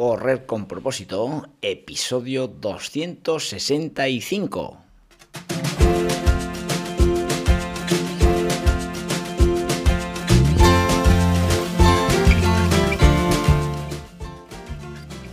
Correr con propósito, episodio 265.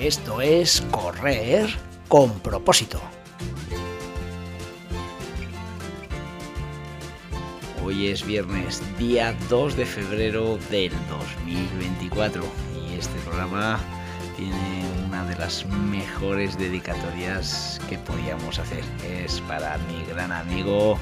esto es correr con propósito. Hoy es viernes, día 2 de febrero del 2024 y este programa tiene una de las mejores dedicatorias que podíamos hacer. Es para mi gran amigo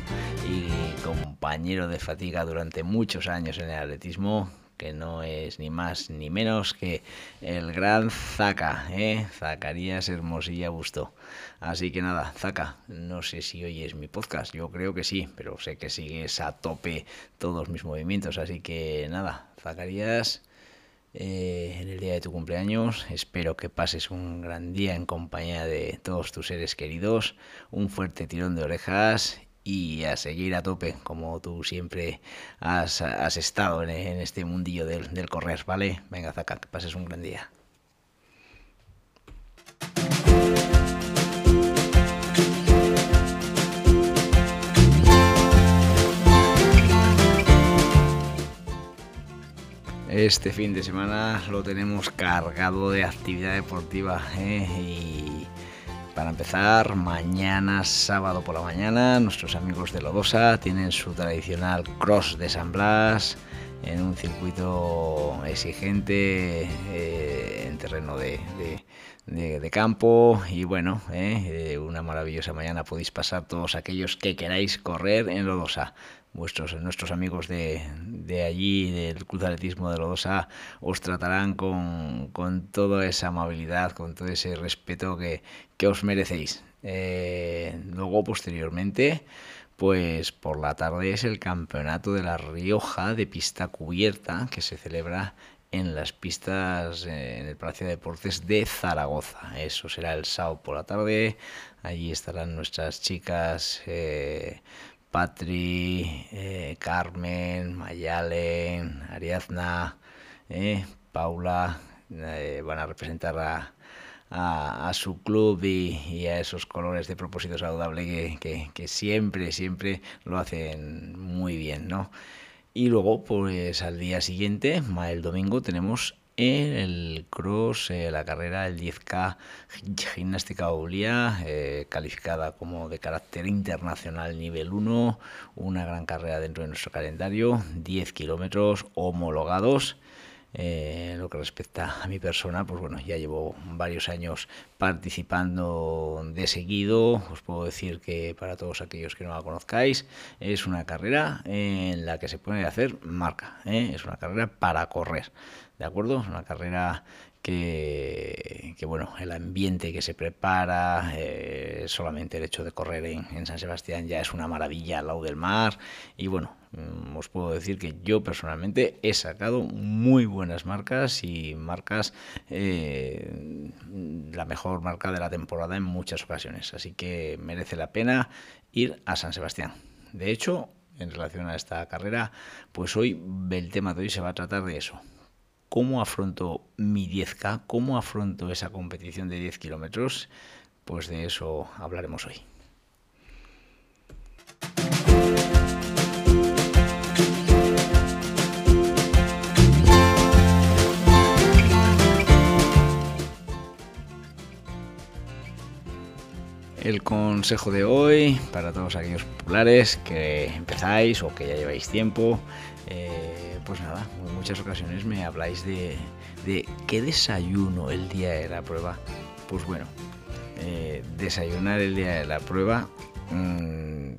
y compañero de fatiga durante muchos años en el atletismo, que no es ni más ni menos que el gran Zaca, ¿eh? Zacarías Hermosilla Busto. Así que nada, Zaca, no sé si hoy es mi podcast, yo creo que sí, pero sé que sigues a tope todos mis movimientos, así que nada, Zacarías. Eh, en el día de tu cumpleaños. Espero que pases un gran día en compañía de todos tus seres queridos. Un fuerte tirón de orejas y a seguir a tope, como tú siempre has, estado en, este mundillo del, del correr, ¿vale? Venga, Zaca, que pases un gran día. Este fin de semana lo tenemos cargado de actividad deportiva ¿eh? y para empezar, mañana sábado por la mañana, nuestros amigos de Lodosa tienen su tradicional cross de San Blas en un circuito exigente eh, en terreno de, de, de, campo y bueno, eh, una maravillosa mañana podéis pasar todos aquellos que queráis correr en Lodosa vuestros, nuestros amigos de, de, allí, del Club de Atletismo de Lodosa, os tratarán con, con, toda esa amabilidad, con todo ese respeto que, que os merecéis. Eh, luego, posteriormente, pues por la tarde es el Campeonato de La Rioja de pista cubierta que se celebra en las pistas eh, en el Palacio de Deportes de Zaragoza. Eso será el sábado por la tarde. Allí estarán nuestras chicas eh, Patri, eh, Carmen, Mayalen, Ariadna, Paula, van a representar a, su club y, a esos colores de propósito saludable que, siempre, siempre lo hacen muy bien, ¿no? Y luego, pues al día siguiente, el domingo, tenemos el cross, eh, la carrera, el 10K gimnástica Oblía, eh, calificada como de carácter internacional nivel 1, una gran carrera dentro de nuestro calendario, 10 kilómetros homologados. Eh, lo que respecta a mi persona, pues bueno, ya llevo varios años participando de seguido. Os puedo decir que para todos aquellos que no la conozcáis, es una carrera en la que se puede hacer marca. ¿eh? Es una carrera para correr. ¿De acuerdo? Es una carrera que, bueno, el ambiente que se prepara, eh, solamente el hecho de correr en, en, San Sebastián ya es una maravilla al lado del mar. Y bueno, mm, os puedo decir que yo personalmente he sacado muy buenas marcas y marcas, eh, la mejor marca de la temporada en muchas ocasiones. Así que merece la pena ir a San Sebastián. De hecho, en relación a esta carrera, pues hoy el tema de hoy se va a tratar de eso, ¿Cómo afronto mi 10K? ¿Cómo afronto esa competición de 10 kilómetros? Pues de eso hablaremos hoy. El consejo de hoy para todos aquellos populares que empezáis o que ya lleváis tiempo, eh, pues nada, en muchas ocasiones me habláis de, qué desayuno el día de la prueba. Pues bueno, eh, desayunar el día de la prueba mmm,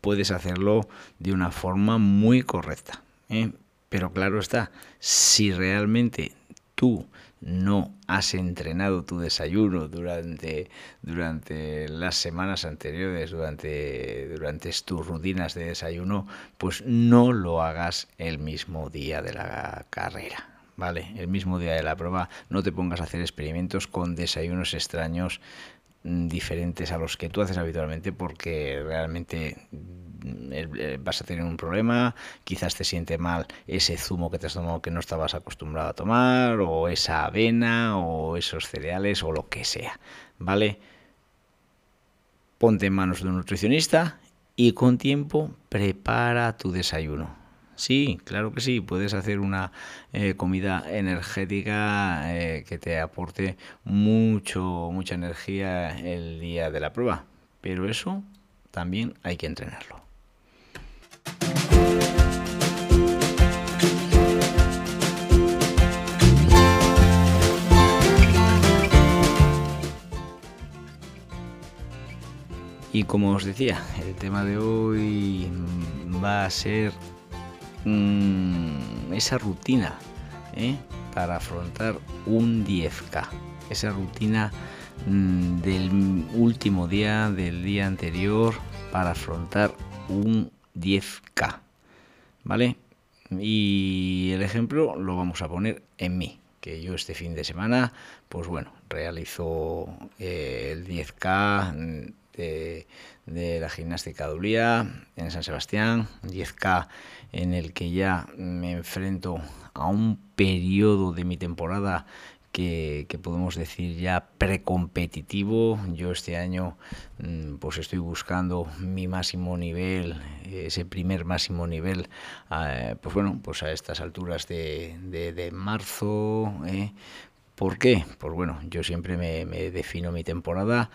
puedes hacerlo de una forma muy correcta. ¿eh? Pero claro está, si realmente tú no has entrenado tu desayuno durante, durante las semanas anteriores, durante, durante tus rutinas de desayuno, pues no lo hagas el mismo día de la carrera. ¿Vale? El mismo día de la prueba no te pongas a hacer experimentos con desayunos extraños mm, diferentes a los que tú haces habitualmente porque realmente vas a tener un problema, quizás te siente mal ese zumo que te has tomado que no estabas acostumbrado a tomar, o esa avena, o esos cereales, o lo que sea, ¿vale? Ponte en manos de un nutricionista y con tiempo prepara tu desayuno. Sí, claro que sí, puedes hacer una eh, comida energética eh, que te aporte mucho, mucha energía el día de la prueba, pero eso también hay que entrenarlo. Y como os decía, el tema de hoy va a ser mm, esa rutina ¿eh? para afrontar un 10K. Esa rutina mm, del último día, del día anterior, para afrontar un 10K. ¿Vale? Y el ejemplo lo vamos a poner en mí, que yo este fin de semana, pues bueno, realizo eh, el 10K de, la gimnástica de Ulía en San Sebastián, 10K en el que ya me enfrento a un periodo de mi temporada que, podemos decir ya precompetitivo. Yo este año mm, pues estoy buscando mi máximo nivel, ese primer máximo nivel, pues bueno, pues a estas alturas de, marzo. ¿eh? ¿Por qué? Pues bueno, yo siempre me, defino mi temporada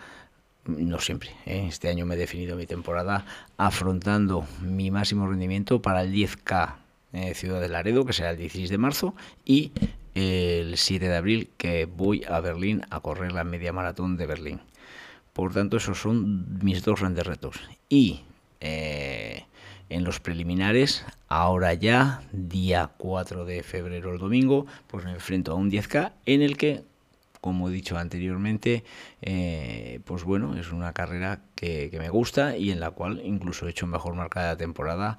no siempre. ¿eh? Este año me he definido mi temporada afrontando mi máximo rendimiento para el 10K eh, Ciudad de Laredo, que será el 16 de marzo, y el 7 de abril que voy a Berlín a correr la media maratón de Berlín. Por tanto, esos son mis dos grandes retos. Y eh, en los preliminares, ahora ya, día 4 de febrero el domingo, pues me enfrento a un 10K en el que, como he dicho anteriormente, eh, pues bueno, es una carrera que, que, me gusta y en la cual incluso he hecho mejor marca de la temporada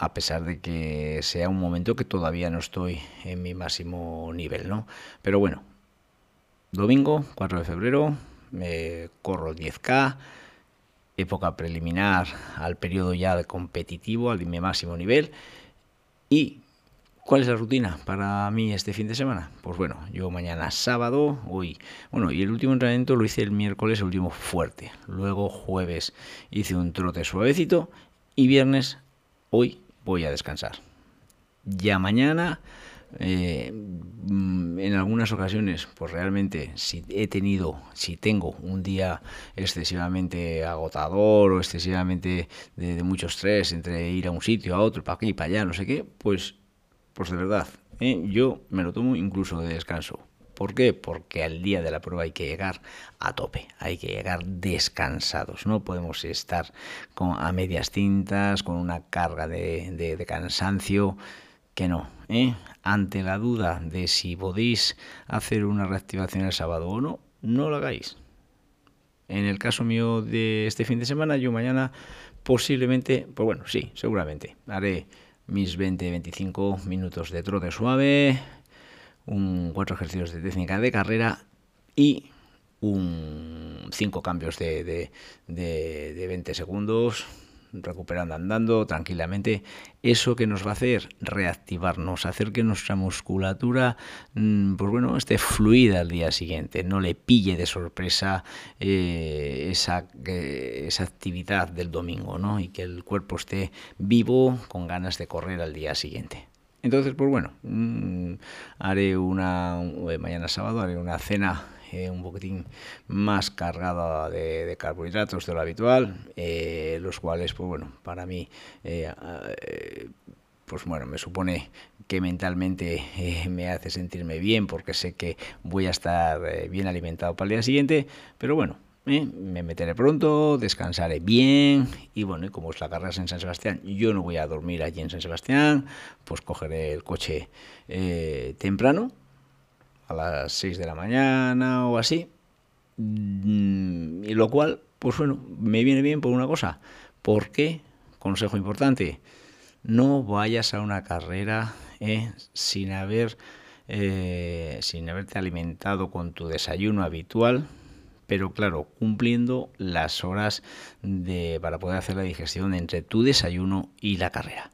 a pesar de que sea un momento que todavía no estoy en mi máximo nivel, ¿no? Pero bueno, domingo, 4 de febrero, me corro 10K, época preliminar al periodo ya competitivo, al mi máximo nivel. ¿Y cuál es la rutina para mí este fin de semana? Pues bueno, yo mañana sábado, hoy, bueno, y el último entrenamiento lo hice el miércoles, el último fuerte. Luego jueves hice un trote suavecito y viernes, hoy voy a descansar. Ya mañana, eh, mm, en algunas ocasiones, pues realmente si he tenido, si tengo un día excesivamente agotador o excesivamente de, mucho estrés entre ir a un sitio, a otro, para aquí, para allá, no sé qué, pues, pues de verdad, ¿eh? yo me lo tomo incluso de descanso. ¿Por qué? Porque al día de la prueba hay que llegar a tope, hay que llegar descansados, no podemos estar a medias tintas, con una carga de, cansancio, que no. ¿eh? Ante la duda de si podéis hacer una reactivación el sábado o no, no lo hagáis. En el caso mío de este fin de semana, yo mañana posiblemente, pues bueno, sí, seguramente, haré mis 20-25 minutos de trote suave, un cuatro ejercicios de técnica de carrera y un cinco cambios de, de, de, 20 segundos recuperando andando tranquilamente, eso que nos va a hacer reactivarnos, hacer que nuestra musculatura, mm, pues bueno, esté fluida al día siguiente, no le pille de sorpresa eh, esa, esa actividad del domingo, ¿no? Y que el cuerpo esté vivo con ganas de correr al día siguiente. Entonces, pues bueno, mm, haré una, eh, mañana sábado haré una cena eh, un poquitín más cargada de, carbohidratos de lo habitual, eh, los cuales, pues bueno, para mí, pues bueno, me supone que mentalmente me hace sentirme bien porque sé que voy a estar bien alimentado para el día siguiente, pero bueno, ¿eh? me meteré pronto, descansaré bien y bueno, y como es la carrera en San Sebastián, yo no voy a dormir allí en San Sebastián, pues cogeré el coche eh, temprano, a las 6 de la mañana o así. Mm, y lo cual, pues bueno, me viene bien por una cosa. porque Consejo importante, no vayas a una carrera eh, sin haber eh, sin haberte alimentado con tu desayuno habitual, pero claro, cumpliendo las horas de, para poder hacer la digestión entre tu desayuno y la carrera.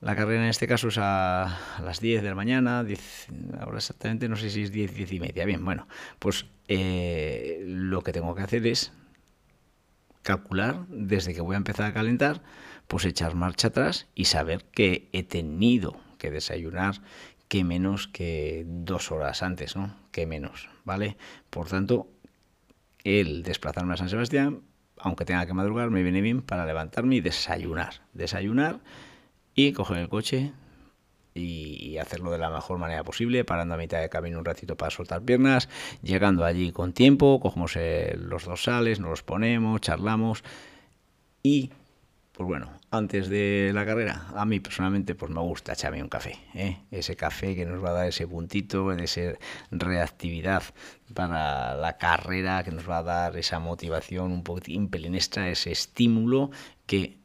La carrera en este caso es a, las 10 de la mañana, 10, ahora exactamente no sé si es 10, 10 y media. Bien, bueno, pues eh, lo que tengo que hacer es calcular desde que voy a empezar a calentar, pues echar marcha atrás y saber que he tenido que desayunar que menos que dos horas antes, ¿no? Que menos, ¿vale? Por tanto, el desplazarme a San Sebastián, aunque tenga que madrugar, me viene bien para levantarme y desayunar. Desayunar y coger el coche y hacerlo de la mejor manera posible, parando a mitad de camino un ratito para soltar piernas, llegando allí con tiempo, cogemos los dorsales, nos los ponemos, charlamos y pues bueno, antes de la carrera, a mí personalmente pues me gusta echarme un café, ¿eh? ese café que nos va a dar ese puntito ser reactividad para la carrera, que nos va a dar esa motivación un poquitín pelín extra, ese estímulo que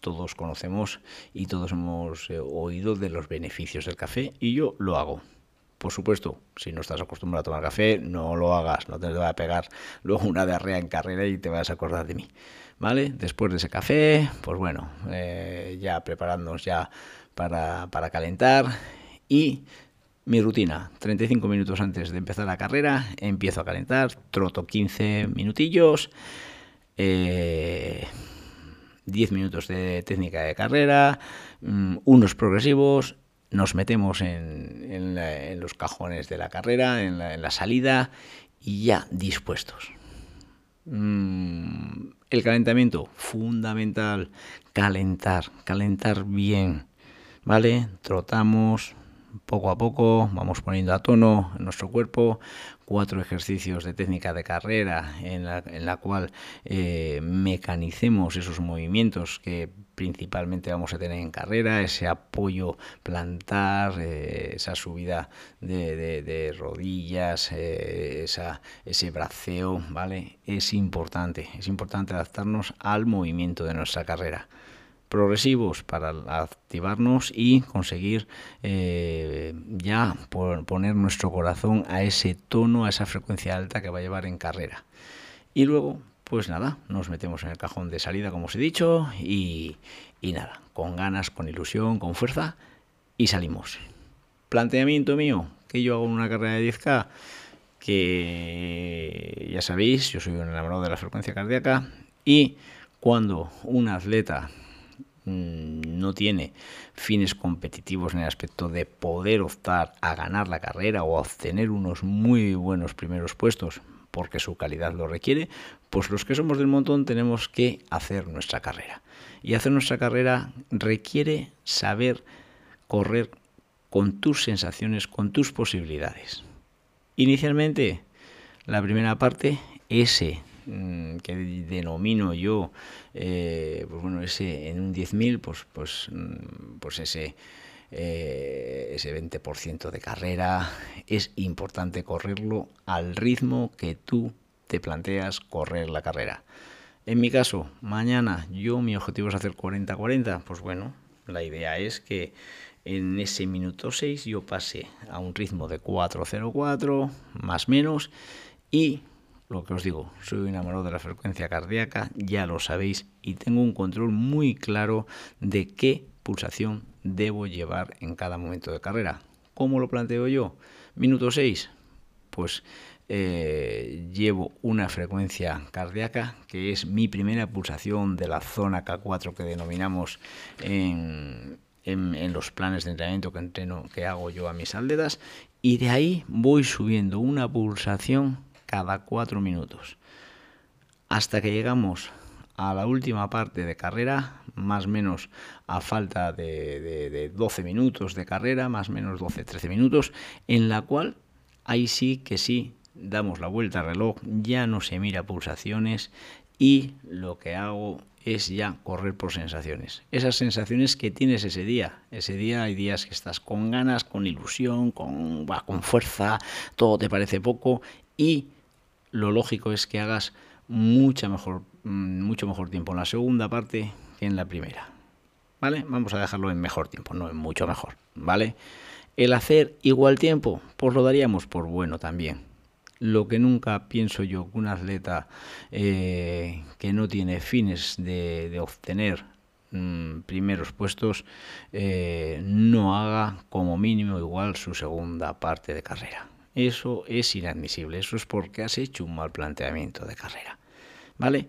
todos conocemos y todos hemos eh, oído de los beneficios del café y yo lo hago. Por supuesto, si no estás acostumbrado a tomar café, no lo hagas, no te va a pegar luego una diarrea en carrera y te vas a acordar de mí. Después de ese café, pues bueno, eh, ya preparándonos ya para, para calentar y mi rutina, 35 minutos antes de empezar la carrera, empiezo a calentar, troto 15 minutillos, eh, 10 minutos de técnica de carrera, mm, unos progresivos, nos metemos en, los cajones de la carrera, en la, salida y ya dispuestos. Mm, el calentamiento, fundamental, calentar, calentar bien, ¿vale? Trotamos, poco a poco vamos poniendo a tono nuestro cuerpo, cuatro ejercicios de técnica de carrera en la, en la cual eh, mecanicemos esos movimientos que principalmente vamos a tener en carrera, ese apoyo plantar, eh, esa subida de, rodillas, eh, esa, ese braceo, ¿vale? Es importante, es importante adaptarnos al movimiento de nuestra carrera progresivos para activarnos y conseguir eh, ya poner nuestro corazón a ese tono, a esa frecuencia alta que va a llevar en carrera. Y luego, pues nada, nos metemos en el cajón de salida, como os he dicho, y, y nada, con ganas, con ilusión, con fuerza, y salimos. Planteamiento mío, que yo hago una carrera de 10K, que ya sabéis, yo soy un enamorado de la frecuencia cardíaca, y cuando un atleta no tiene fines competitivos en el aspecto de poder optar a ganar la carrera o a obtener unos muy buenos primeros puestos porque su calidad lo requiere, pues los que somos del montón tenemos que hacer nuestra carrera. Y hacer nuestra carrera requiere saber correr con tus sensaciones, con tus posibilidades. Inicialmente, la primera parte, ese Mm, que denomino yo, eh, pues bueno, ese en un 10.000, pues, pues, mm, pues ese, eh, ese 20% de carrera, es importante correrlo al ritmo que tú te planteas correr la carrera. En mi caso, mañana yo mi objetivo es hacer 40-40, pues bueno, la idea es que en ese minuto 6 yo pase a un ritmo de 4-0-4, más menos, y lo que os digo, soy enamorado de la frecuencia cardíaca, ya lo sabéis, y tengo un control muy claro de qué pulsación debo llevar en cada momento de carrera. ¿Cómo lo planteo yo? Minuto 6, pues eh, llevo una frecuencia cardíaca que es mi primera pulsación de la zona K4 que denominamos en, los planes de entrenamiento que entreno que hago yo a mis atletas y de ahí voy subiendo una pulsación cada cuatro minutos. Hasta que llegamos a la última parte de carrera, más o menos a falta de, 12 minutos de carrera, más o menos 12-13 minutos, en la cual ahí sí que sí damos la vuelta al reloj, ya no se mira pulsaciones y lo que hago es ya correr por sensaciones. Esas sensaciones que tienes ese día. Ese día hay días que estás con ganas, con ilusión, con, con fuerza, todo te parece poco y lo lógico es que hagas mucha mejor, mm, mucho mejor tiempo en la segunda parte que en la primera. ¿Vale? Vamos a dejarlo en mejor tiempo, no en mucho mejor. ¿Vale? El hacer igual tiempo, pues lo daríamos por bueno también. Lo que nunca pienso yo que un atleta eh, que no tiene fines de, obtener mm, primeros puestos eh, no haga como mínimo igual su segunda parte de carrera. Eso es inadmisible, eso es porque has hecho un mal planteamiento de carrera. ¿Vale?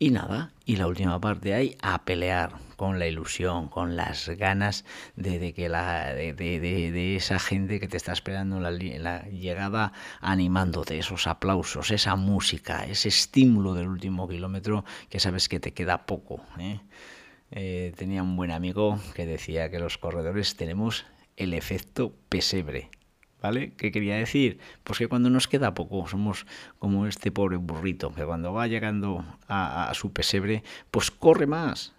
Y nada, y la última parte hay a pelear con la ilusión, con las ganas de, que la, de, esa gente que te está esperando en la, llegada, animándote, esos aplausos, esa música, ese estímulo del último kilómetro que sabes que te queda poco. ¿eh? Eh, tenía un buen amigo que decía que los corredores tenemos el efecto pesebre. ¿Vale? ¿Qué quería decir? Pues que cuando nos queda poco, somos como este pobre burrito, que cuando va llegando a, su pesebre, pues corre más,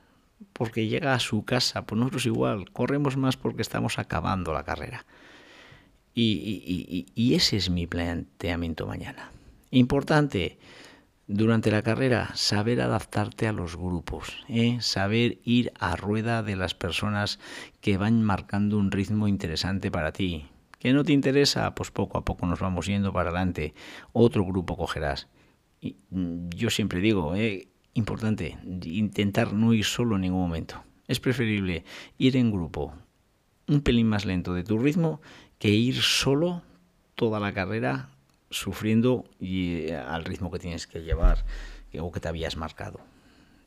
porque llega a su casa. Pues nosotros igual, corremos más porque estamos acabando la carrera. Y, ese es mi planteamiento mañana. Importante, durante la carrera, saber adaptarte a los grupos, ¿eh? saber ir a rueda de las personas que van marcando un ritmo interesante para ti ¿Que no te interesa? Pues poco a poco nos vamos yendo para adelante. Otro grupo cogerás. Y mm, yo siempre digo, eh, importante, intentar no ir solo en ningún momento. Es preferible ir en grupo un pelín más lento de tu ritmo que ir solo toda la carrera sufriendo y, eh, al ritmo que tienes que llevar o que te habías marcado.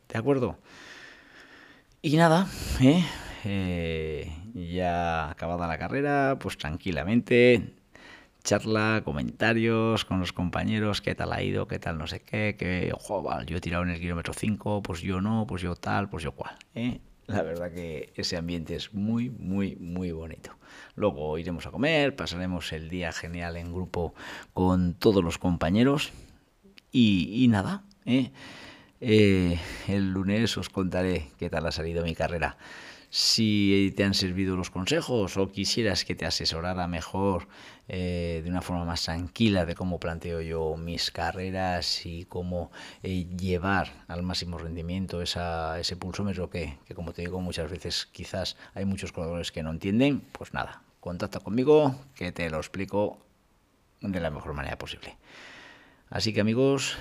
¿De acuerdo? Y nada, ¿eh? Eh, ya acabada la carrera, pues tranquilamente, charla, comentarios con los compañeros, qué tal ha ido, qué tal no sé qué, que yo he tirado en el kilómetro 5, pues yo no, pues yo tal, pues yo cual. ¿eh? La verdad que ese ambiente es muy, muy, muy bonito. Luego iremos a comer, pasaremos el día genial en grupo con todos los compañeros y, nada. ¿eh? Eh, el lunes os contaré qué tal ha salido mi carrera. Si te han servido los consejos o quisieras que te asesorara mejor eh, de una forma más tranquila de cómo planteo yo mis carreras y cómo eh, llevar al máximo rendimiento ese pulsómetro que, que, como te digo, muchas veces quizás hay muchos corredores que no entienden, pues nada, contacta conmigo que te lo explico de la mejor manera posible. Así que amigos,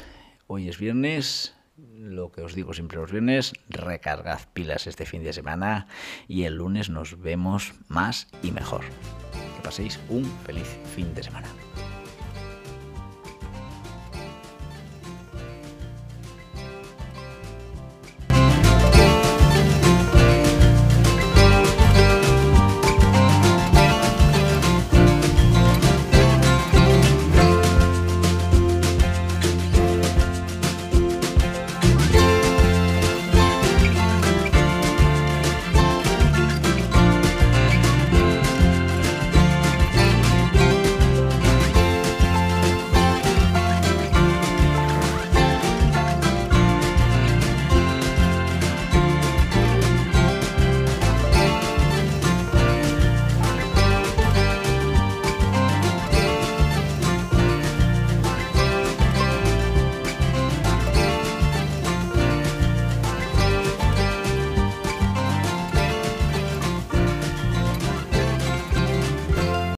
hoy es viernes, lo que os digo siempre los viernes, recargad pilas este fin de semana y el lunes nos vemos más y mejor. Que paséis un feliz fin de semana.